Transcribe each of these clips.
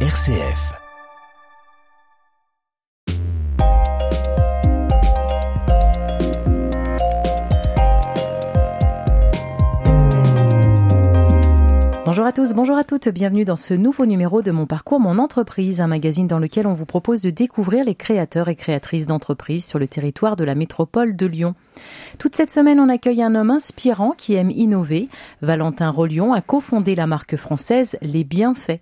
RCF. Bonjour à tous, bonjour à toutes, bienvenue dans ce nouveau numéro de Mon Parcours, Mon Entreprise, un magazine dans lequel on vous propose de découvrir les créateurs et créatrices d'entreprises sur le territoire de la métropole de Lyon. Toute cette semaine, on accueille un homme inspirant qui aime innover. Valentin Rollion a cofondé la marque française Les Bienfaits.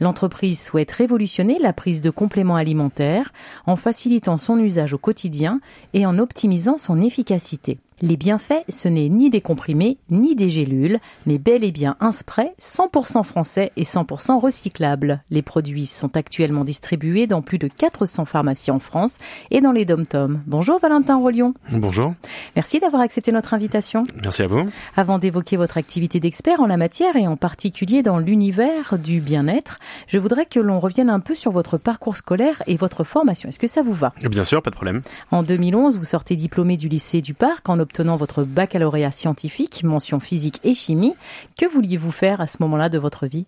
L'entreprise souhaite révolutionner la prise de compléments alimentaires en facilitant son usage au quotidien et en optimisant son efficacité. Les bienfaits, ce n'est ni des comprimés, ni des gélules, mais bel et bien un spray 100% français et 100% recyclable. Les produits sont actuellement distribués dans plus de 400 pharmacies en France et dans les dom-toms. Bonjour Valentin Rollion. Bonjour. Merci d'avoir accepté notre invitation. Merci à vous. Avant d'évoquer votre activité d'expert en la matière et en particulier dans l'univers du bien-être, je voudrais que l'on revienne un peu sur votre parcours scolaire et votre formation. Est-ce que ça vous va? Bien sûr, pas de problème. En 2011, vous sortez diplômé du lycée du Parc en obtenant votre baccalauréat scientifique, mention physique et chimie. Que vouliez-vous faire à ce moment-là de votre vie?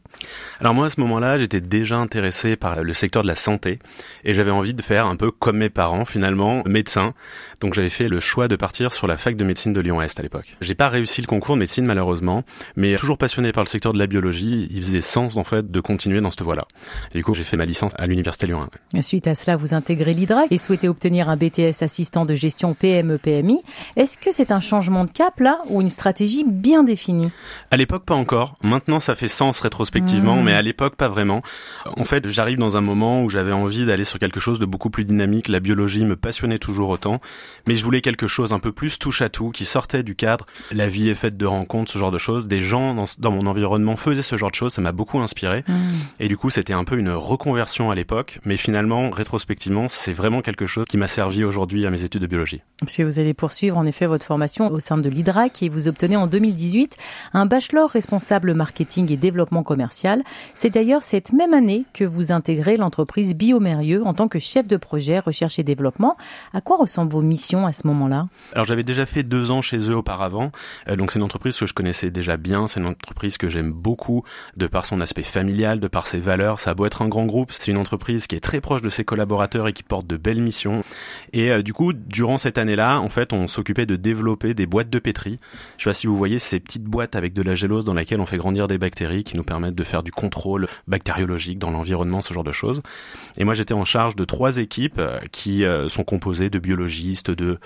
Alors moi, à ce moment-là, j'étais déjà intéressé par le secteur de la santé et j'avais envie de faire un peu comme mes parents, finalement, médecin. Donc j'avais fait le choix de partir sur la fac de médecine de Lyon-Est à l'époque. J'ai pas réussi le concours de médecine malheureusement, mais toujours passionné par le secteur de la biologie, il faisait sens en fait de continuer dans cette voie-là. Et du coup, j'ai fait ma licence à l'université Lyon 1. Suite à cela, vous intégrez l'IDRAC et souhaitez obtenir un BTS assistant de gestion PME-PMI. Est-ce que c'est un changement de cap là ou une stratégie bien définie? À l'époque, pas encore. Maintenant, ça fait sens rétrospectivement, mmh. mais à l'époque, pas vraiment. En fait, j'arrive dans un moment où j'avais envie d'aller sur quelque chose de beaucoup plus dynamique. La biologie me passionnait toujours autant mais je voulais quelque chose un peu plus touche à tout, qui sortait du cadre. La vie est faite de rencontres, ce genre de choses. Des gens dans, dans mon environnement faisaient ce genre de choses, ça m'a beaucoup inspiré. Mmh. Et du coup, c'était un peu une reconversion à l'époque, mais finalement, rétrospectivement, c'est vraiment quelque chose qui m'a servi aujourd'hui à mes études de biologie. Parce vous allez poursuivre en effet votre formation au sein de l'IDRAC et vous obtenez en 2018 un bachelor responsable marketing et développement commercial. C'est d'ailleurs cette même année que vous intégrez l'entreprise Biomérieux en tant que chef de projet recherche et développement. À quoi ressemblent vos missions à ce moment-là? Alors j'avais déjà fait deux ans chez eux auparavant, euh, donc c'est une entreprise que je connaissais déjà bien, c'est une entreprise que j'aime beaucoup de par son aspect familial, de par ses valeurs. Ça a beau être un grand groupe, c'est une entreprise qui est très proche de ses collaborateurs et qui porte de belles missions. Et euh, du coup, durant cette année-là, en fait, on s'occupait de développer des boîtes de pétri. Je sais pas si vous voyez ces petites boîtes avec de la gélose dans laquelle on fait grandir des bactéries qui nous permettent de faire du contrôle bactériologique dans l'environnement, ce genre de choses. Et moi, j'étais en charge de trois équipes euh, qui sont composées de biologistes, de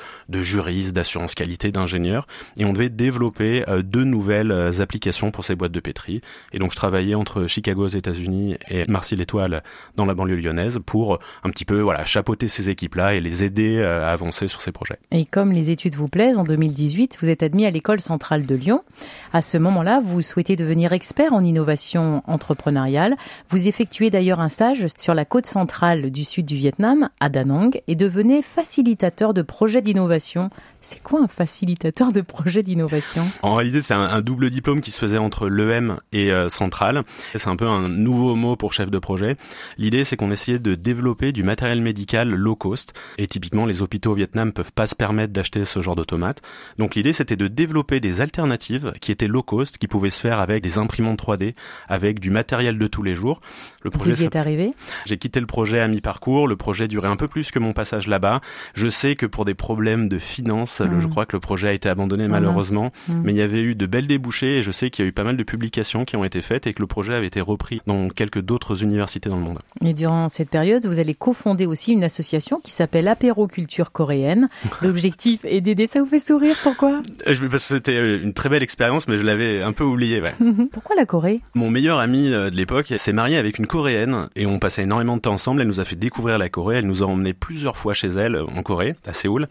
juristes, d'assurance qualité, d'ingénieurs, et on devait développer euh, deux nouvelles euh, applications pour ces boîtes de pétri. Et donc je travaillais entre Chicago aux États-Unis et Marcy-l'Étoile dans la banlieue lyonnaise pour un petit peu voilà chapeauter ces équipes-là et les aider euh, à avancer sur ces projets. Et comme les études vous plaisent, en 2018, vous êtes admis à l'école centrale de Lyon. À ce moment-là, vous souhaitez devenir expert en innovation entrepreneuriale. Vous effectuez d'ailleurs un stage sur la côte centrale du sud du Vietnam, à Da Nang, et devenez facilitateur de projets d'innovation. C'est quoi un facilitateur de projet d'innovation? En réalité, c'est un, double diplôme qui se faisait entre l'EM et euh, Centrale. C'est un peu un nouveau mot pour chef de projet. L'idée, c'est qu'on essayait de développer du matériel médical low cost. Et typiquement, les hôpitaux au Vietnam peuvent pas se permettre d'acheter ce genre Donc l'idée, c'était de développer des alternatives qui étaient low cost, qui pouvaient se faire avec des imprimantes 3D, avec du matériel de tous les jours. Le projet Vous y êtes arrivé? J'ai quitté le projet à mi-parcours. Le projet durait un peu plus que mon passage là-bas. Je sais que pour des problèmes de finances. Je mm. crois que le projet a été abandonné ah, malheureusement, mm. mais il y avait eu de belles débouchés et je sais qu'il y a eu pas mal de publications qui ont été faites et que le projet avait été repris dans quelques d'autres universités dans le monde. Et durant cette période, vous allez cofonder aussi une association qui s'appelle Apéroculture coréenne. L'objectif est d'aider. Ça vous fait sourire Pourquoi? Euh, Parce que c'était euh, une très belle expérience, mais je l'avais un peu oublié. Ouais. Pourquoi la Corée? Mon meilleur ami euh, de l'époque s'est marié avec une coréenne et on passait énormément de temps ensemble. Elle nous a fait découvrir la Corée. Elle nous a emmenés plusieurs fois chez elle en Corée, à Séoul.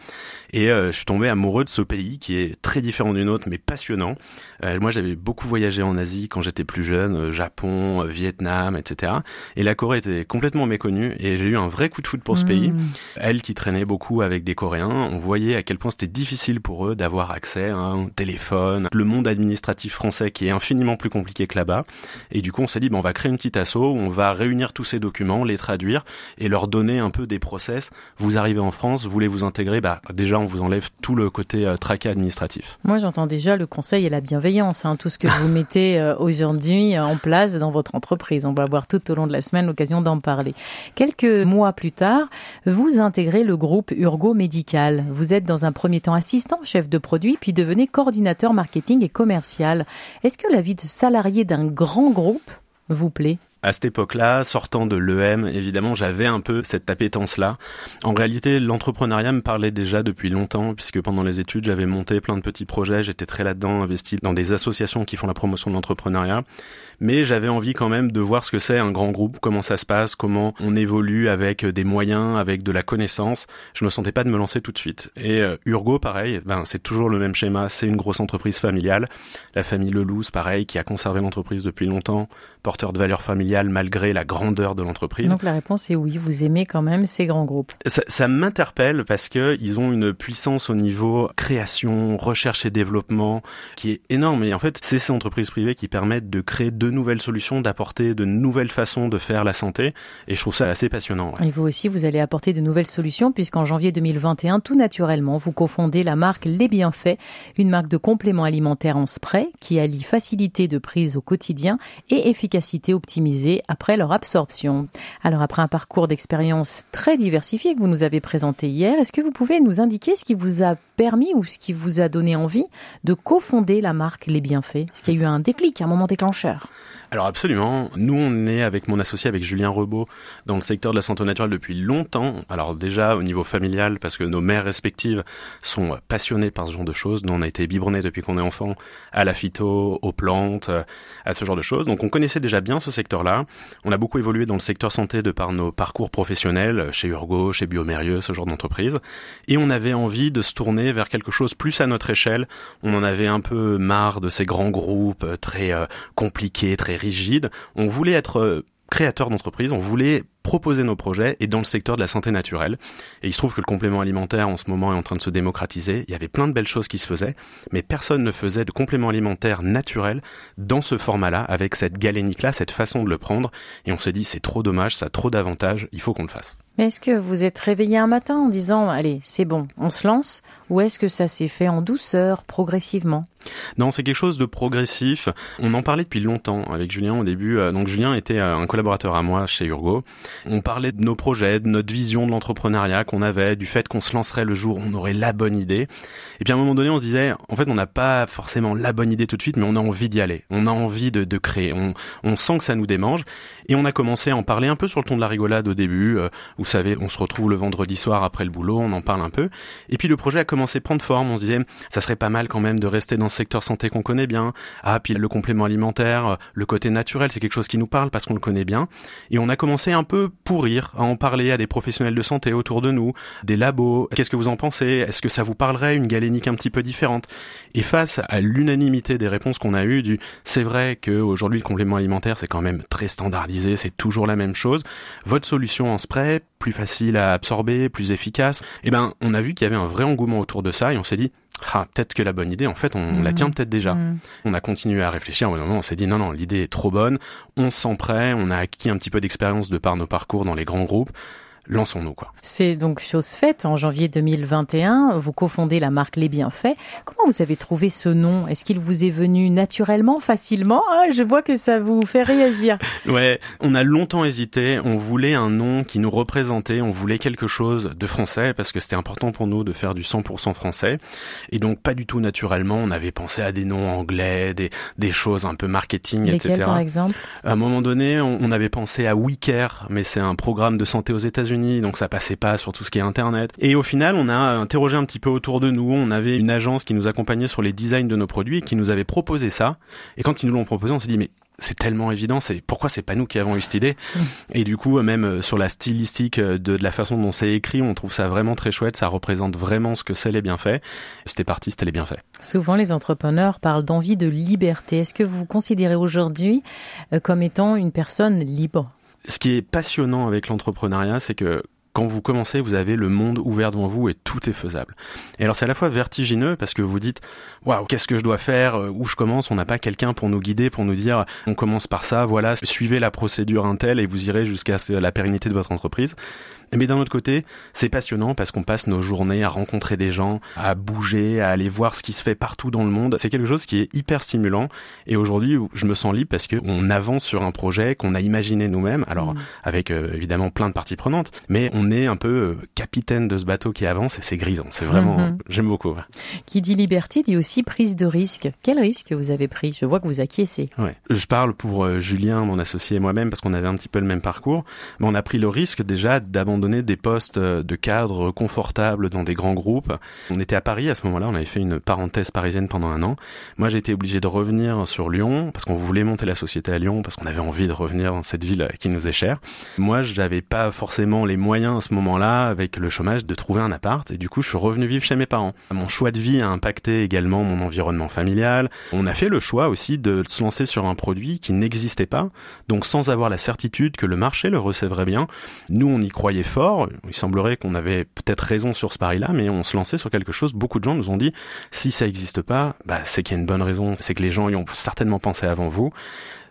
Et euh, je suis tombé amoureux de ce pays qui est très différent du nôtre, mais passionnant. Euh, moi, j'avais beaucoup voyagé en Asie quand j'étais plus jeune, Japon, Vietnam, etc. Et la Corée était complètement méconnue et j'ai eu un vrai coup de foot pour ce pays. Mmh. Elle qui traînait beaucoup avec des Coréens, on voyait à quel point c'était difficile facile pour eux d'avoir accès à un téléphone, le monde administratif français qui est infiniment plus compliqué que là-bas. Et du coup, on s'est dit, ben, on va créer une petite asso où on va réunir tous ces documents, les traduire et leur donner un peu des process. Vous arrivez en France, vous voulez vous intégrer, bah, déjà, on vous enlève tout le côté euh, traqué administratif. Moi, j'entends déjà le conseil et la bienveillance, hein, tout ce que vous mettez euh, aujourd'hui en place dans votre entreprise. On va avoir tout au long de la semaine l'occasion d'en parler. Quelques mois plus tard, vous intégrez le groupe Urgo Médical. Vous êtes dans un premier temps assistant, chef de produit, puis devenez coordinateur marketing et commercial. Est-ce que la vie de salarié d'un grand groupe vous plaît? À cette époque-là, sortant de l'EM, évidemment, j'avais un peu cette appétence-là. En réalité, l'entrepreneuriat me parlait déjà depuis longtemps, puisque pendant les études, j'avais monté plein de petits projets, j'étais très là-dedans, investi dans des associations qui font la promotion de l'entrepreneuriat. Mais j'avais envie quand même de voir ce que c'est un grand groupe, comment ça se passe, comment on évolue avec des moyens, avec de la connaissance. Je me sentais pas de me lancer tout de suite. Et euh, Urgo, pareil, ben, c'est toujours le même schéma, c'est une grosse entreprise familiale. La famille Lelouze, pareil, qui a conservé l'entreprise depuis longtemps, porteur de valeurs familiales malgré la grandeur de l'entreprise Donc la réponse est oui, vous aimez quand même ces grands groupes. Ça, ça m'interpelle parce que ils ont une puissance au niveau création, recherche et développement qui est énorme. Et en fait, c'est ces entreprises privées qui permettent de créer de nouvelles solutions, d'apporter de nouvelles façons de faire la santé. Et je trouve ça assez passionnant. Et vous aussi, vous allez apporter de nouvelles solutions puisqu'en janvier 2021, tout naturellement, vous confondez la marque Les Bienfaits, une marque de compléments alimentaires en spray qui allie facilité de prise au quotidien et efficacité optimisée après leur absorption. Alors après un parcours d'expérience très diversifié que vous nous avez présenté hier, est-ce que vous pouvez nous indiquer ce qui vous a permis ou ce qui vous a donné envie de cofonder la marque Les Bienfaits? Est-ce qu'il y a eu un déclic, un moment déclencheur? Alors absolument. Nous, on est avec mon associé, avec Julien Rebaud, dans le secteur de la santé naturelle depuis longtemps. Alors déjà au niveau familial, parce que nos mères respectives sont passionnées par ce genre de choses. Nous, on a été biberonnés depuis qu'on est enfant à la phyto, aux plantes, à ce genre de choses. Donc on connaissait déjà bien ce secteur-là. On a beaucoup évolué dans le secteur santé de par nos parcours professionnels, chez Urgo, chez Biomérieux, ce genre d'entreprise. Et on avait envie de se tourner vers quelque chose plus à notre échelle. On en avait un peu marre de ces grands groupes très euh, compliqués, très rigide. On voulait être euh, créateur d'entreprise, on voulait proposer nos projets et dans le secteur de la santé naturelle. Et il se trouve que le complément alimentaire en ce moment est en train de se démocratiser. Il y avait plein de belles choses qui se faisaient, mais personne ne faisait de complément alimentaire naturel dans ce format-là, avec cette galénique-là, cette façon de le prendre. Et on s'est dit, c'est trop dommage, ça a trop d'avantages, il faut qu'on le fasse. Mais est-ce que vous êtes réveillé un matin en disant, allez, c'est bon, on se lance, ou est-ce que ça s'est fait en douceur, progressivement? Non, c'est quelque chose de progressif. On en parlait depuis longtemps avec Julien au début. Euh, donc Julien était euh, un collaborateur à moi chez Urgo. On parlait de nos projets, de notre vision de l'entrepreneuriat qu'on avait, du fait qu'on se lancerait le jour où on aurait la bonne idée. Et puis à un moment donné, on se disait, en fait, on n'a pas forcément la bonne idée tout de suite, mais on a envie d'y aller. On a envie de, de créer. On, on, sent que ça nous démange. Et on a commencé à en parler un peu sur le ton de la rigolade au début. Vous savez, on se retrouve le vendredi soir après le boulot, on en parle un peu. Et puis le projet a commencé à prendre forme. On se disait, ça serait pas mal quand même de rester dans ce secteur santé qu'on connaît bien. Ah, puis le complément alimentaire, le côté naturel, c'est quelque chose qui nous parle parce qu'on le connaît bien. Et on a commencé un peu pour rire, à en parler à des professionnels de santé autour de nous, des labos. Qu'est-ce que vous en pensez? Est-ce que ça vous parlerait? Une galénique un petit peu différente Et face à l'unanimité des réponses qu'on a eues du c'est vrai qu'aujourd'hui le complément alimentaire c'est quand même très standardisé, c'est toujours la même chose. Votre solution en spray, plus facile à absorber, plus efficace. Eh ben, on a vu qu'il y avait un vrai engouement autour de ça et on s'est dit ah, peut-être que la bonne idée, en fait, on la tient mm. peut-être déjà. Mm. On a continué à réfléchir. Au moment, on s'est dit non, non, l'idée est trop bonne. On se sent prêt. On a acquis un petit peu d'expérience de par nos parcours dans les grands groupes lançons-nous quoi. C'est donc chose faite en janvier 2021, vous cofondez la marque Les Bienfaits. Comment vous avez trouvé ce nom? Est-ce qu'il vous est venu naturellement, facilement? Ah, Je vois que ça vous fait réagir. ouais, on a longtemps hésité, on voulait un nom qui nous représentait, on voulait quelque chose de français parce que c'était important pour nous de faire du 100% français et donc pas du tout naturellement, on avait pensé à des noms anglais, des, des choses un peu marketing, Lesquels, etc. par exemple? À un moment donné, on, on avait pensé à WeCare, mais c'est un programme de santé aux États-Unis donc ça passait pas sur tout ce qui est internet. Et au final, on a interrogé un petit peu autour de nous. On avait une agence qui nous accompagnait sur les designs de nos produits et qui nous avait proposé ça. Et quand ils nous l'ont proposé, on s'est dit mais c'est tellement évident, c'est pourquoi c'est pas nous qui avons eu cette idée? Et du coup, même euh, sur la stylistique euh, de, de la façon dont c'est écrit, on trouve ça vraiment très chouette. Ça représente vraiment ce que c'est les bienfaits. C'était parti, c'était les bienfaits. Souvent, les entrepreneurs parlent d'envie de liberté. Est-ce que vous vous considérez aujourd'hui euh, comme étant une personne libre? Ce qui est passionnant avec l'entrepreneuriat, c'est que quand vous commencez, vous avez le monde ouvert devant vous et tout est faisable. Et alors c'est à la fois vertigineux parce que vous dites waouh, qu'est-ce que je dois faire, euh, où je commence, on n'a pas quelqu'un pour nous guider, pour nous dire on commence par ça, voilà, suivez la procédure Intel et vous irez jusqu'à la pérennité de votre entreprise. Mais d'un autre côté, c'est passionnant parce qu'on passe nos journées à rencontrer des gens, à bouger, à aller voir ce qui se fait partout dans le monde. C'est quelque chose qui est hyper stimulant. Et aujourd'hui, je me sens libre parce qu'on avance sur un projet qu'on a imaginé nous-mêmes. Alors, mm. avec euh, évidemment plein de parties prenantes, mais on est un peu euh, capitaine de ce bateau qui avance et c'est grisant. C'est vraiment, mm-hmm. j'aime beaucoup. Qui dit liberté dit aussi prise de risque. Quel risque vous avez pris? Je vois que vous acquiescez. Ouais. Je parle pour euh, Julien, mon associé et moi-même parce qu'on avait un petit peu le même parcours. Mais on a pris le risque déjà d'abandonner donner des postes euh, de cadre confortables dans des grands groupes. On était à Paris à ce moment-là, on avait fait une parenthèse parisienne pendant un an. Moi, j'ai été obligé de revenir sur Lyon parce qu'on voulait monter la société à Lyon, parce qu'on avait envie de revenir dans cette ville qui nous est chère. Moi, j'avais pas forcément les moyens à ce moment-là, avec le chômage, de trouver un appart. Et du coup, je suis revenu vivre chez mes parents. Mon choix de vie a impacté également mon environnement familial. On a fait le choix aussi de se lancer sur un produit qui n'existait pas. Donc, sans avoir la certitude que le marché le recevrait bien. Nous, on y croyait Il semblerait qu'on avait peut-être raison sur ce pari-là, mais on se lançait sur quelque chose. Beaucoup de gens nous ont dit, si ça n'existe pas, bah, c'est qu'il y a une bonne raison, c'est que les gens y ont certainement pensé avant vous.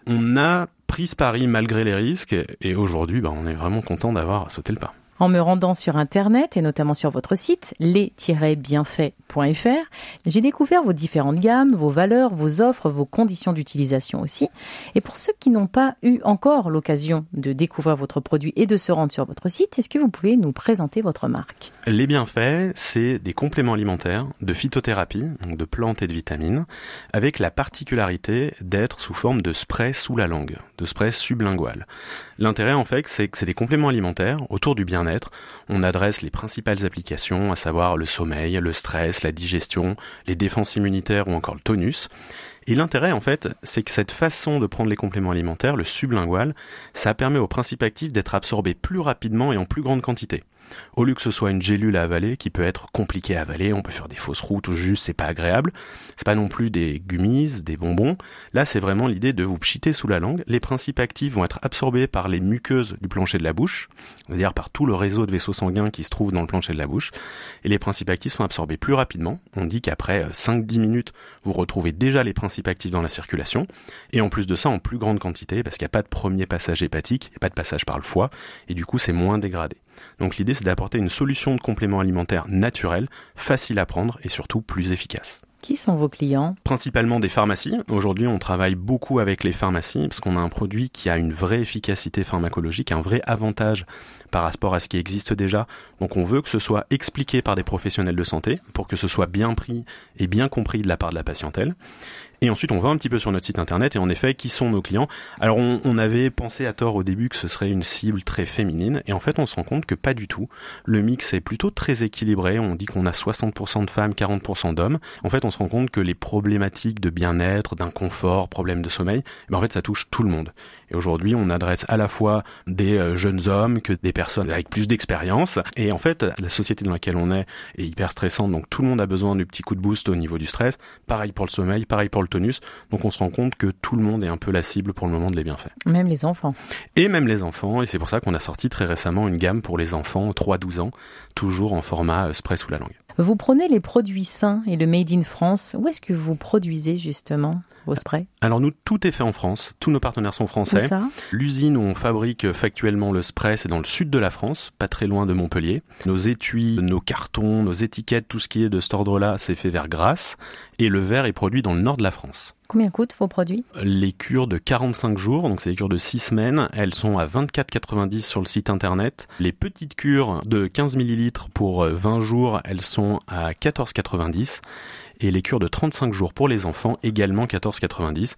On a pris ce pari malgré les risques, et aujourd'hui, bah, on est vraiment content d'avoir sauté le pas. En me rendant sur Internet et notamment sur votre site les-bienfaits.fr, j'ai découvert vos différentes gammes, vos valeurs, vos offres, vos conditions d'utilisation aussi. Et pour ceux qui n'ont pas eu encore l'occasion de découvrir votre produit et de se rendre sur votre site, est-ce que vous pouvez nous présenter votre marque? Les bienfaits, c'est des compléments alimentaires de phytothérapie, donc de plantes et de vitamines, avec la particularité d'être sous forme de spray sous la langue, de spray sublingual. L'intérêt en fait, c'est que c'est des compléments alimentaires autour du bien-être on adresse les principales applications, à savoir le sommeil, le stress, la digestion, les défenses immunitaires ou encore le tonus. Et l'intérêt, en fait, c'est que cette façon de prendre les compléments alimentaires, le sublingual, ça permet aux principes actifs d'être absorbés plus rapidement et en plus grande quantité. Au lieu que ce soit une gélule à avaler qui peut être compliquée à avaler, on peut faire des fausses routes ou juste c'est pas agréable. C'est pas non plus des gummies, des bonbons. Là, c'est vraiment l'idée de vous pchiter sous la langue. Les principes actifs vont être absorbés par les muqueuses du plancher de la bouche, c'est-à-dire par tout le réseau de vaisseaux sanguins qui se trouve dans le plancher de la bouche. Et les principes actifs sont absorbés plus rapidement. On dit qu'après 5-10 euh, minutes, vous retrouvez déjà les principes actifs dans la circulation. Et en plus de ça, en plus grande quantité, parce qu'il n'y a pas de premier passage hépatique, il n'y a pas de passage par le foie, et du coup, c'est moins dégradé. Donc l'idée, c'est d'apporter une solution de complément alimentaire naturel, facile à prendre et surtout plus efficace. Qui sont vos clients? Principalement des pharmacies. Aujourd'hui, on travaille beaucoup avec les pharmacies parce qu'on a un produit qui a une vraie efficacité pharmacologique, un vrai avantage par rapport à ce qui existe déjà. Donc on veut que ce soit expliqué par des professionnels de santé pour que ce soit bien pris et bien compris de la part de la patientèle. Et ensuite, on va un petit peu sur notre site internet et en effet, qui sont nos clients? Alors, on, avait pensé à tort au début que ce serait une cible très féminine et en fait, on se rend compte que pas du tout. Le mix est plutôt très équilibré. On dit qu'on a 60% de femmes, 40% d'hommes. En fait, on se rend compte que les problématiques de bien-être, d'inconfort, problèmes de sommeil, ben en fait, ça touche tout le monde. Et aujourd'hui, on adresse à la fois des euh, jeunes hommes que des personnes avec plus d'expérience. Et en fait, la société dans laquelle on est est hyper stressante, donc tout le monde a besoin du petit coup de boost au niveau du stress. Pareil pour le sommeil, pareil pour le tonus. Donc on se rend compte que tout le monde est un peu la cible pour le moment de les bienfaits. Même les enfants. Et même les enfants. Et c'est pour ça qu'on a sorti très récemment une gamme pour les enfants 3-12 ans, toujours en format euh, spray sous la langue. Vous prenez les produits sains et le Made in France. Où est-ce que vous produisez justement? Vos sprays Alors nous, tout est fait en France. Tous nos partenaires sont français. L'usine où on fabrique factuellement le spray, c'est dans le sud de la France, pas très loin de Montpellier. Nos étuis, nos cartons, nos étiquettes, tout ce qui est de cet ordre-là, c'est fait vers Grasse. Et le verre est produit dans le nord de la France. Combien coûtent vos produits Les cures de 45 jours, donc c'est des cures de 6 semaines, elles sont à 24,90 sur le site internet. Les petites cures de 15 ml pour 20 jours, elles sont à 14,90 et les cures de 35 jours pour les enfants également 14,90.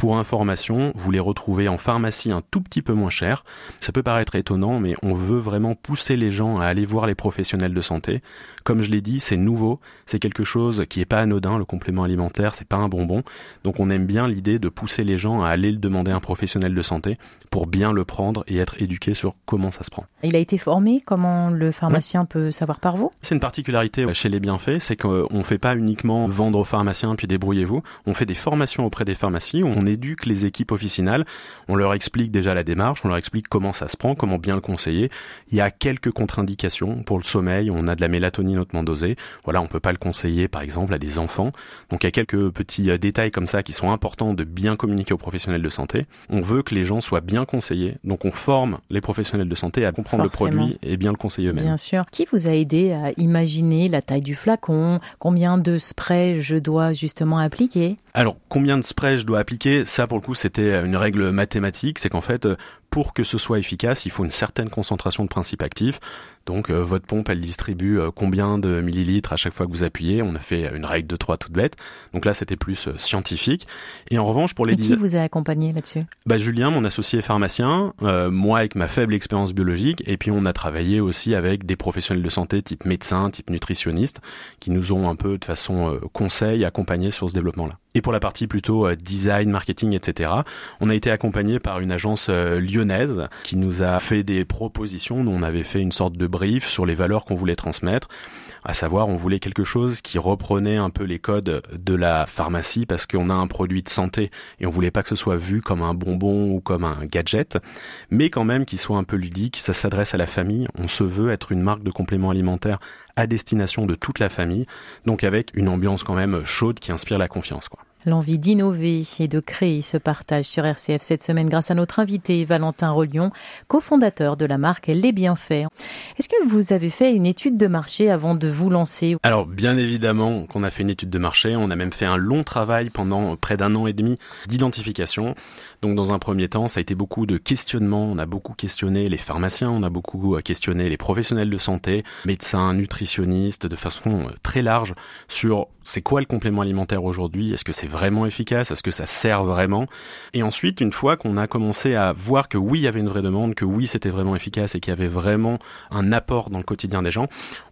Pour information, vous les retrouvez en pharmacie un tout petit peu moins cher. Ça peut paraître étonnant, mais on veut vraiment pousser les gens à aller voir les professionnels de santé. Comme je l'ai dit, c'est nouveau, c'est quelque chose qui est pas anodin, le complément alimentaire, c'est pas un bonbon. Donc on aime bien l'idée de pousser les gens à aller le demander à un professionnel de santé pour bien le prendre et être éduqué sur comment ça se prend. Il a été formé, comment le pharmacien peut savoir par vous? C'est une particularité chez les bienfaits, c'est qu'on fait pas uniquement vendre aux pharmaciens puis débrouillez-vous. On fait des formations auprès des pharmacies où on éduque les équipes officinales, on leur explique déjà la démarche, on leur explique comment ça se prend, comment bien le conseiller. Il y a quelques contre-indications pour le sommeil, on a de la mélatonine hautement dosée. Voilà, on peut pas le conseiller par exemple à des enfants. Donc il y a quelques petits euh, détails comme ça qui sont importants de bien communiquer aux professionnels de santé. On veut que les gens soient bien conseillés, donc on forme les professionnels de santé à comprendre le produit et bien le conseiller eux-mêmes. Bien sûr. Qui vous a aidé à imaginer la taille du flacon, combien de sprays je dois justement appliquer? Alors, combien de sprays je dois appliquer? Ça, pour le coup, c'était une règle mathématique. C'est qu'en fait, pour que ce soit efficace, il faut une certaine concentration de principes actifs. Donc euh, votre pompe, elle distribue euh, combien de millilitres à chaque fois que vous appuyez? On a fait une règle de 3 toute bête. Donc là, c'était plus euh, scientifique. Et en revanche, pour les... Et qui vous a accompagné là-dessus? Bah, Julien, mon associé pharmacien, moi avec ma faible expérience biologique, et puis on a travaillé aussi avec des professionnels de santé type médecin, type nutritionniste, qui nous ont un peu de façon conseil accompagnés sur ce développement-là. Et pour la partie plutôt design, marketing, etc., on a été accompagné par une agence lyonnaise qui nous a fait des propositions. Nous, on avait fait une sorte de brief sur les valeurs qu'on voulait transmettre. À savoir, on voulait quelque chose qui reprenait un peu les codes de la pharmacie parce qu'on a un produit de santé et on voulait pas que ce soit vu comme un bonbon ou comme un gadget, mais quand même qu'il soit un peu ludique. Ça s'adresse à la famille. On se veut être une marque de compléments alimentaires à destination de toute la famille. Donc avec une ambiance quand même chaude qui inspire la confiance, quoi. L'envie d'innover et de créer ce partage sur RCF cette semaine grâce à notre invité Valentin Rollion, cofondateur de la marque Les Bienfaits. Est-ce que vous avez fait une étude de marché avant de vous lancer? Alors bien évidemment qu'on a fait une étude de marché, on a même fait un long travail pendant près d'un an et demi d'identification. Donc dans un premier temps, ça a été beaucoup de questionnements, on a beaucoup questionné les pharmaciens, on a beaucoup questionné les professionnels de santé, médecins, nutritionnistes, de façon très large sur c'est quoi le complément alimentaire aujourd'hui? Est-ce que c'est vraiment efficace? Est-ce que ça sert vraiment? Et ensuite, une fois qu'on a commencé à voir que oui, il y avait une vraie demande, que oui, c'était vraiment efficace et qu'il y avait vraiment un apport dans le quotidien des gens,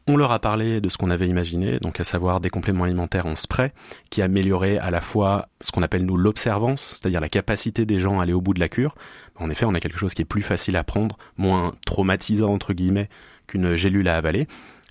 on leur a parlé de ce qu'on avait imaginé, donc à savoir des compléments alimentaires en spray, qui amélioraient à la fois ce qu'on appelle nous l'observance, c'est-à-dire la capacité des gens à aller au bout de la cure. En effet, on a quelque chose qui est plus facile à prendre, moins traumatisant entre guillemets qu'une gélule à avaler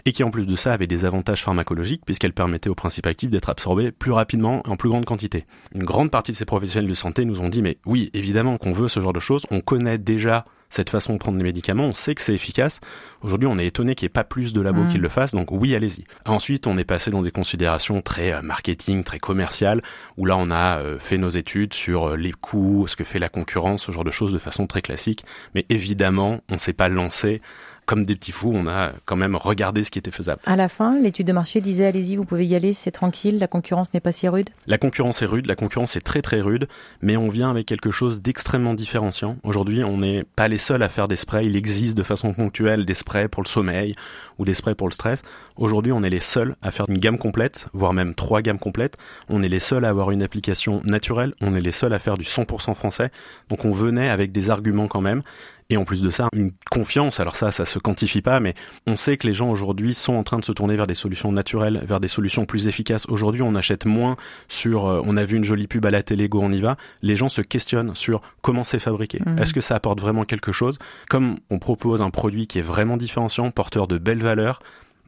et qui en plus de ça avait des avantages pharmacologiques puisqu'elle permettait au principe actif d'être absorbé plus rapidement et en plus grande quantité. Une grande partie de ces professionnels de santé nous ont dit mais oui, évidemment qu'on veut ce genre de choses, on connaît déjà cette façon de prendre les médicaments, on sait que c'est efficace. Aujourd'hui, on est étonné qu'il n'y ait pas plus de labos mmh. qui le fassent, donc oui, allez-y. Ensuite, on est passé dans des considérations très euh, marketing, très commerciales, où là, on a euh, fait nos études sur euh, les coûts, ce que fait la concurrence, ce genre de choses de façon très classique. Mais évidemment, on ne s'est pas lancé comme des petits fous, on a quand même regardé ce qui était faisable. À la fin, l'étude de marché disait allez-y, vous pouvez y aller, c'est tranquille, la concurrence n'est pas si rude La concurrence est rude, la concurrence est très très rude, mais on vient avec quelque chose d'extrêmement différenciant. Aujourd'hui, on n'est pas les seuls à faire des sprays, il existe de façon ponctuelle des sprays pour le sommeil ou des sprays pour le stress. Aujourd'hui, on est les seuls à faire une gamme complète, voire même trois gammes complètes. On est les seuls à avoir une application naturelle, on est les seuls à faire du 100% français. Donc on venait avec des arguments quand même et en plus de ça, une confiance. Alors ça, ça se quantifie pas, mais on sait que les gens aujourd'hui sont en train de se tourner vers des solutions naturelles, vers des solutions plus efficaces. Aujourd'hui, on achète moins sur, euh, on a vu une jolie pub à la télé, go on y va. Les gens se questionnent sur comment c'est fabriqué. Mhm. Est-ce que ça apporte vraiment quelque chose? Comme on propose un produit qui est vraiment différenciant, porteur de belles valeurs,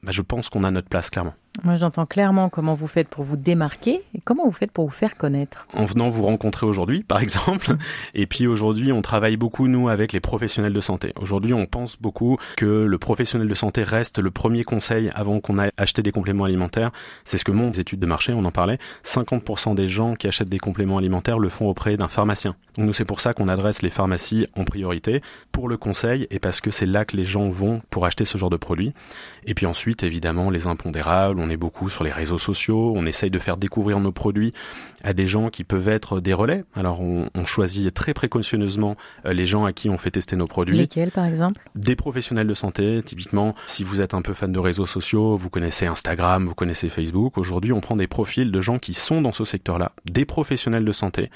bah, je pense qu'on a notre place clairement. Moi, j'entends clairement comment vous faites pour vous démarquer et comment vous faites pour vous faire connaître. En venant vous rencontrer aujourd'hui, par exemple. Et puis aujourd'hui, on travaille beaucoup, nous, avec les professionnels de santé. Aujourd'hui, on pense beaucoup que le professionnel de santé reste le premier conseil avant qu'on aille acheter des compléments alimentaires. C'est ce que montrent les études de marché, on en parlait. 50% des gens qui achètent des compléments alimentaires le font auprès d'un pharmacien. Donc nous, c'est pour ça qu'on adresse les pharmacies en priorité pour le conseil et parce que c'est là que les gens vont pour acheter ce genre de produits. Et puis ensuite, évidemment, les impondérables, on est beaucoup sur les réseaux sociaux, on essaye de faire découvrir nos produits à des gens qui peuvent être des relais. Alors on, choisit très précautionneusement euh, les gens à qui on fait tester nos produits. Lesquels par exemple? Des professionnels de santé, typiquement si vous êtes un peu fan de réseaux sociaux, vous connaissez Instagram, vous connaissez Facebook, aujourd'hui on prend des profils de gens qui sont dans ce secteur-là, des professionnels de santé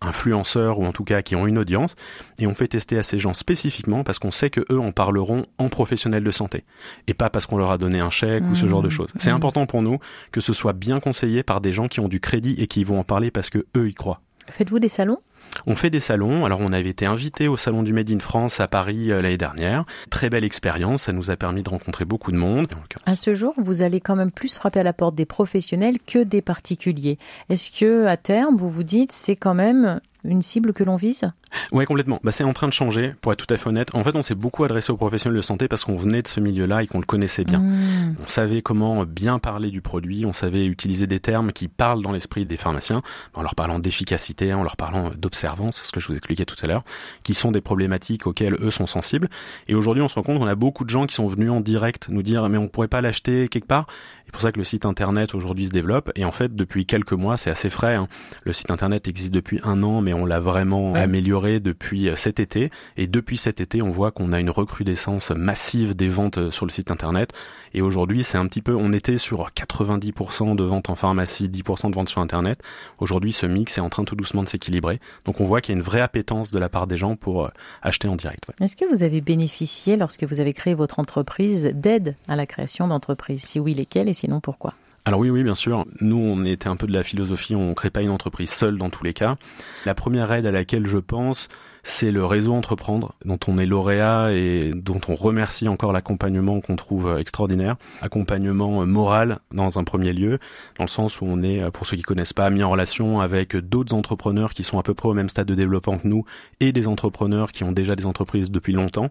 influenceurs ou en tout cas qui ont une audience et on fait tester à ces gens spécifiquement parce qu'on sait que eux en parleront en professionnels de santé et pas parce qu'on leur a donné un chèque ou ce genre de mmh. choses. C'est mmh. important pour nous que ce soit bien conseillé par des gens qui ont du crédit et qui vont en parler parce que eux y croient. Faites-vous des salons? On fait des salons. Alors, on avait été invité au salon du Made in France à Paris euh, l'année dernière. Très belle expérience. Ça nous a permis de rencontrer beaucoup de monde. À ce jour, vous allez quand même plus frapper à la porte des professionnels que des particuliers. Est-ce que, à terme, vous vous dites, c'est quand même une cible que l'on vise? Ouais, complètement. Bah, c'est en train de changer, pour être tout à fait honnête. En fait, on s'est beaucoup adressé aux professionnels de santé parce qu'on venait de ce milieu-là et qu'on le connaissait bien. Mmh. On savait comment bien parler du produit, on savait utiliser des termes qui parlent dans l'esprit des pharmaciens, en leur parlant d'efficacité, en leur parlant d'observance, ce que je vous expliquais tout à l'heure, qui sont des problématiques auxquelles eux sont sensibles. Et aujourd'hui, on se rend compte qu'on a beaucoup de gens qui sont venus en direct nous dire mais on pourrait pas l'acheter quelque part. C'est pour ça que le site internet aujourd'hui se développe. Et en fait, depuis quelques mois, c'est assez frais. Hein. Le site internet existe depuis un an, mais on l'a vraiment Ouais. amélioré depuis euh, cet été. Et depuis cet été, on voit qu'on a une recrudescence massive des ventes euh, sur le site internet. Et aujourd'hui, c'est un petit peu, on était sur 90% de ventes en pharmacie, 10% de ventes sur internet. Aujourd'hui, ce mix est en train tout doucement de s'équilibrer. Donc on voit qu'il y a une vraie appétence de la part des gens pour euh, acheter en direct. Est-ce que vous avez bénéficié, lorsque vous avez créé votre entreprise, d'aide à la création d'entreprise Si oui, lesquelles? Et sinon pourquoi? Alors oui, oui, bien sûr. Nous, on était un peu de la philosophie, on crée pas une entreprise seule dans tous les cas. La première aide à laquelle je pense, c'est le réseau Entreprendre, dont on est lauréat et dont on remercie encore l'accompagnement qu'on trouve euh, extraordinaire. Accompagnement euh, moral dans un premier lieu, dans le sens où on est, euh, pour ceux qui connaissent pas, mis en relation avec d'autres entrepreneurs qui sont à peu près au même stade de développement que nous et des entrepreneurs qui ont déjà des entreprises depuis longtemps.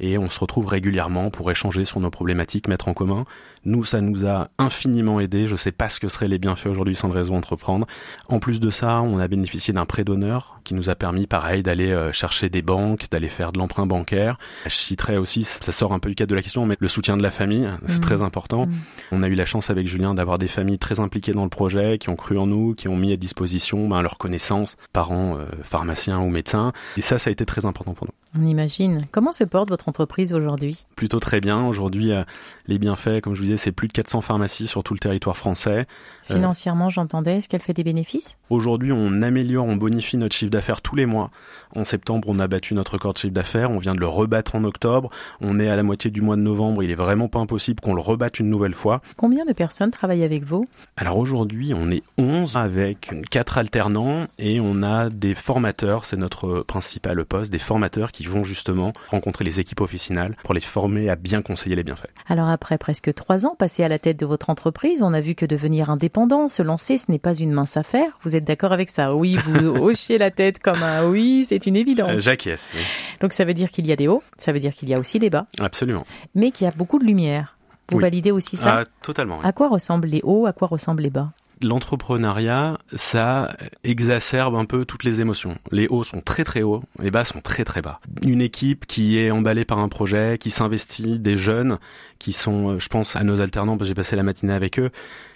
Et on se retrouve régulièrement pour échanger sur nos problématiques, mettre en commun. Nous, ça nous a infiniment aidé. Je sais pas ce que seraient les bienfaits aujourd'hui sans le réseau Entreprendre. En plus de ça, on a bénéficié d'un prêt d'honneur qui nous a permis, pareil, d'aller euh, chercher des banques, d'aller faire de l'emprunt bancaire. Je citerai aussi, ça sort un peu du cadre de la question, mais le soutien de la famille, c'est Mhm. très important. Mhm. On a eu la chance avec Julien d'avoir des familles très impliquées dans le projet, qui ont cru en nous, qui ont mis à disposition ben, leurs connaissances, parents, euh, pharmaciens ou médecins. Et ça, ça a été très important pour nous. On imagine. Comment se porte votre entreprise aujourd'hui? Plutôt très bien. Aujourd'hui, euh, les bienfaits, comme je vous disais, c'est plus de 400 pharmacies sur tout le territoire français. Euh, Financièrement, j'entendais, est-ce qu'elle fait des bénéfices? Aujourd'hui, on améliore, on bonifie notre chiffre d'affaires tous les mois. En septembre, on a battu notre record de chiffre d'affaires. On vient de le rebattre en octobre. On est à la moitié du mois de novembre. Il est vraiment pas impossible qu'on le rebatte une nouvelle fois. Combien de personnes travaillent avec vous? Alors aujourd'hui, on est 11 avec quatre alternants et on a des formateurs. C'est notre principal poste, des formateurs qui vont justement rencontrer les équipes officinales pour les former à bien conseiller les bienfaits. Alors après presque trois ans passés à la tête de votre entreprise, on a vu que devenir indépendant, se lancer, ce n'est pas une mince affaire. Vous êtes d'accord avec ça? Oui, vous hochez la tête comme un oui, c'est une évidence. Euh, J'acquiesce, oui. Donc ça veut dire qu'il y a des hauts, ça veut dire qu'il y a aussi des bas, absolument. mais qu'il y a beaucoup de lumière. Vous Oui. validez aussi ça? Ah, totalement. oui. À quoi ressemblent les hauts À quoi ressemblent les bas? L'entrepreneuriat, ça exacerbe un peu toutes les émotions. Les hauts sont très très hauts, les bas sont très très bas. Une équipe qui est emballée par un projet, qui s'investit, des jeunes qui sont, euh, je pense à nos alternants, j'ai passé la matinée avec eux,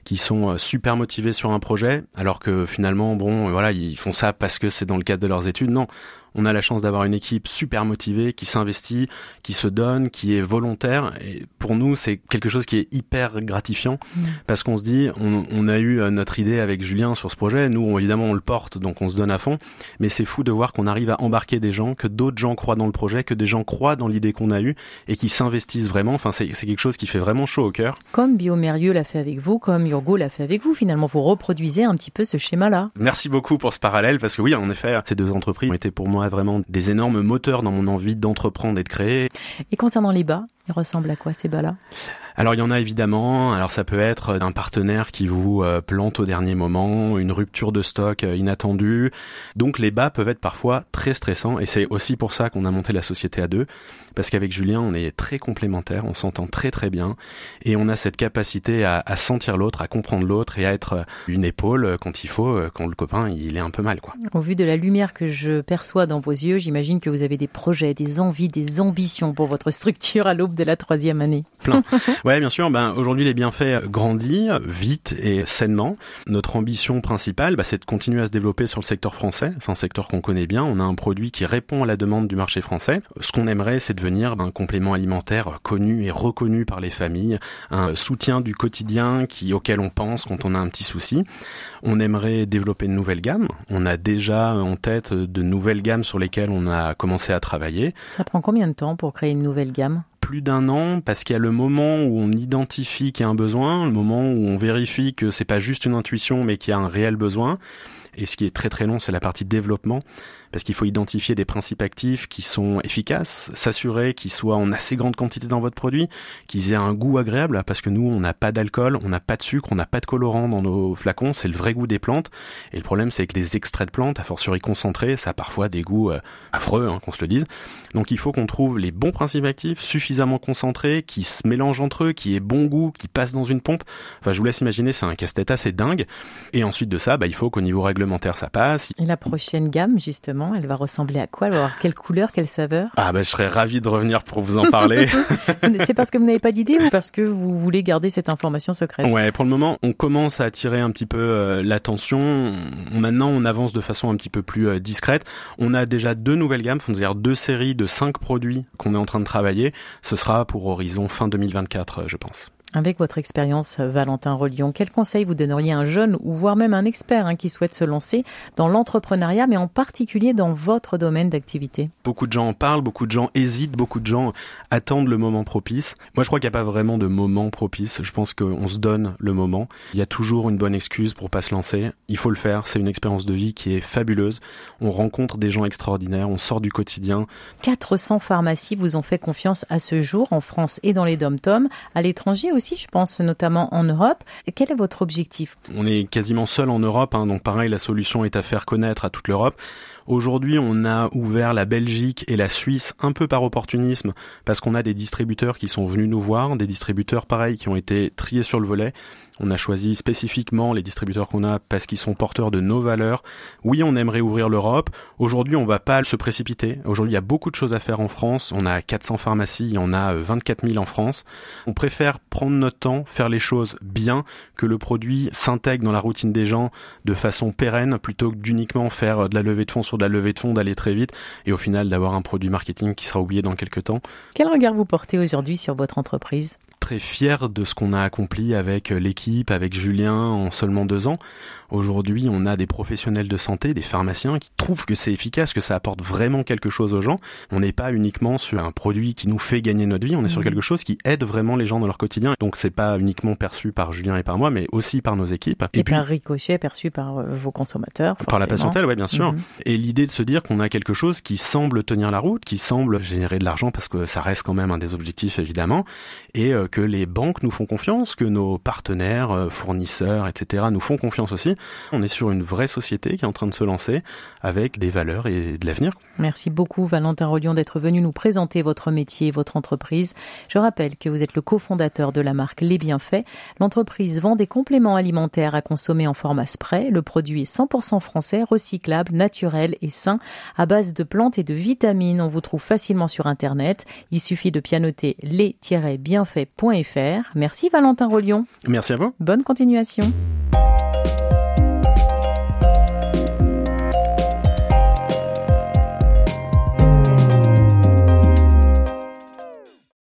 qui sont euh, super motivés sur un projet, alors que finalement, bon, voilà, ils font ça parce que c'est dans le cadre de leurs études. Non, on a la chance d'avoir une équipe super motivée, qui s'investit, qui se donne, qui est volontaire. Et pour nous, c'est quelque chose qui est hyper gratifiant Mm. parce qu'on se dit, on, on a eu euh, notre idée avec Julien sur ce projet. Nous, on- évidemment, on le porte, donc on se donne à fond. Mais c'est fou de voir qu'on arrive à embarquer des gens, que d'autres gens croient dans le projet, que des gens croient dans l'idée qu'on a eue et qui s'investissent vraiment. Enfin, c'est c'est quelque chose qui fait vraiment chaud au cœur. Comme Biomérieux l'a fait avec vous, comme Urgo l'a fait avec vous, finalement, vous reproduisez un petit peu ce schéma-là. Merci beaucoup pour ce parallèle parce que oui, en effet, ces deux entreprises ont été pour moi vraiment des énormes moteurs dans mon envie d'entreprendre et de créer. Et concernant les bas, ils ressemblent à quoi ces bas-là? Alors il y en a évidemment. Alors ça peut être un partenaire qui vous euh, plante au dernier moment, une rupture de stock euh, inattendue. Donc les bas peuvent être parfois très stressants et c'est aussi pour ça qu'on a monté la société à deux parce qu'avec Julien on est très complémentaires, on s'entend très très bien et on a cette capacité à, à sentir l'autre, à comprendre l'autre et à être euh, une épaule quand il faut, quand le copain il est un peu mal quoi. Au vu de la lumière que je perçois dans vos yeux, j'imagine que vous avez des projets, des envies, des ambitions pour votre structure à l'aube de la troisième année. Ouais, bien sûr. Ben aujourd'hui, les bienfaits grandissent vite et sainement. Notre ambition principale, bah, c'est de continuer à se développer sur le secteur français. C'est un secteur qu'on connaît bien. On a un produit qui répond à la demande du marché français. Ce qu'on aimerait, c'est devenir ben, un complément alimentaire connu et reconnu par les familles, un soutien du quotidien qui auquel on pense quand on a un petit souci. On aimerait développer une nouvelle gamme. On a déjà en tête de nouvelles gammes sur lesquelles on a commencé à travailler Ça prend combien de temps pour créer une nouvelle gamme? Plus d'un an parce qu'il y a le moment où on identifie qu'il y a un besoin, le moment où on vérifie que c'est pas juste une intuition mais qu'il y a un réel besoin. Et ce qui est très très long, c'est la partie développement parce qu'il faut identifier des principes actifs qui sont efficaces, s'assurer qu'ils soient en assez grande quantité dans votre produit, qu'ils aient un goût agréable, parce que nous, on n'a pas d'alcool, on n'a pas de sucre, on n'a pas de colorant dans nos flacons, c'est le vrai goût des plantes. Et le problème, c'est que les extraits de plantes, à fortiori concentrés, ça a parfois des goûts euh, affreux, hein, qu'on se le dise. Donc il faut qu'on trouve les bons principes actifs, suffisamment concentrés, qui se mélangent entre eux, qui aient bon goût, qui passent dans une pompe. Enfin, je vous laisse imaginer, c'est un casse-tête assez dingue. Et ensuite de ça, bah, il faut qu'au niveau réglementaire, ça passe. Et la prochaine gamme, justement, elle va ressembler à quoi Elle va avoir quelle couleur, quelle saveur Ah bah, je serais ravi de revenir pour vous en parler. c'est parce que vous n'avez pas d'idée ou parce que vous voulez garder cette information secrète? Ouais, pour le moment, on commence à attirer un petit peu euh, l'attention. Maintenant, on avance de façon un petit peu plus euh, discrète. On a déjà deux nouvelles gammes, c'est-à-dire deux séries de cinq produits qu'on est en train de travailler. Ce sera pour horizon fin 2024, euh, je pense. Avec votre expérience, Valentin Relion, quel conseil vous donneriez à un jeune ou voire même un expert hein, qui souhaite se lancer dans l'entrepreneuriat, mais en particulier dans votre domaine d'activité? Beaucoup de gens en parlent, beaucoup de gens hésitent, beaucoup de gens attendent le moment propice. Moi, je crois qu'il n'y a pas vraiment de moment propice. Je pense qu'on se donne le moment. Il y a toujours une bonne excuse pour pas se lancer. Il faut le faire. C'est une expérience de vie qui est fabuleuse. On rencontre des gens extraordinaires. On sort du quotidien. 400 pharmacies vous ont fait confiance à ce jour en France et dans les dom-toms. À l'étranger aussi, je pense notamment en Europe. Quel est votre objectif? On est quasiment seul en Europe. Hein, donc pareil, la solution est à faire connaître à toute l'Europe. Aujourd'hui, on a ouvert la Belgique et la Suisse un peu par opportunisme parce qu'on a des distributeurs qui sont venus nous voir, des distributeurs pareils qui ont été triés sur le volet. On a choisi spécifiquement les distributeurs qu'on a parce qu'ils sont porteurs de nos valeurs. Oui, on aimerait ouvrir l'Europe. Aujourd'hui, on va pas se précipiter. Aujourd'hui, il y a beaucoup de choses à faire en France. On a 400 pharmacies, il y en a 24 000 en France. On préfère prendre notre temps, faire les choses bien, que le produit s'intègre dans la routine des gens de façon pérenne, plutôt que d'uniquement faire de la levée de fonds sur de la levée de fonds, d'aller très vite, et au final d'avoir un produit marketing qui sera oublié dans quelques temps. Quel regard vous portez aujourd'hui sur votre entreprise? Très fier de ce qu'on a accompli avec l'équipe, avec Julien en seulement deux ans. Aujourd'hui, on a des professionnels de santé, des pharmaciens qui trouvent que c'est efficace, que ça apporte vraiment quelque chose aux gens. On n'est pas uniquement sur un produit qui nous fait gagner notre vie, on est sur mmh. quelque chose qui aide vraiment les gens dans leur quotidien. Donc c'est pas uniquement perçu par Julien et par moi, mais aussi par nos équipes. Et, puis, par ricochet perçu par euh, vos consommateurs. Par la patientèle, ouais, bien sûr. Mmh. Et l'idée de se dire qu'on a quelque chose qui semble tenir la route, qui semble générer de l'argent parce que ça reste quand même un des objectifs évidemment, et euh, que les banques nous font confiance, que nos partenaires, euh, fournisseurs, etc. nous font confiance aussi. On est sur une vraie société qui est en train de se lancer avec des valeurs et de l'avenir. Merci beaucoup Valentin Rodion d'être venu nous présenter votre métier, votre entreprise. Je rappelle que vous êtes le cofondateur de la marque Les Bienfaits. L'entreprise vend des compléments alimentaires à consommer en format spray. Le produit est 100% français, recyclable, naturel et sain à base de plantes et de vitamines. On vous trouve facilement sur internet. Il suffit de pianoter les-bienfaits.fr. Merci Valentin Rolion. Merci à vous. Bonne continuation.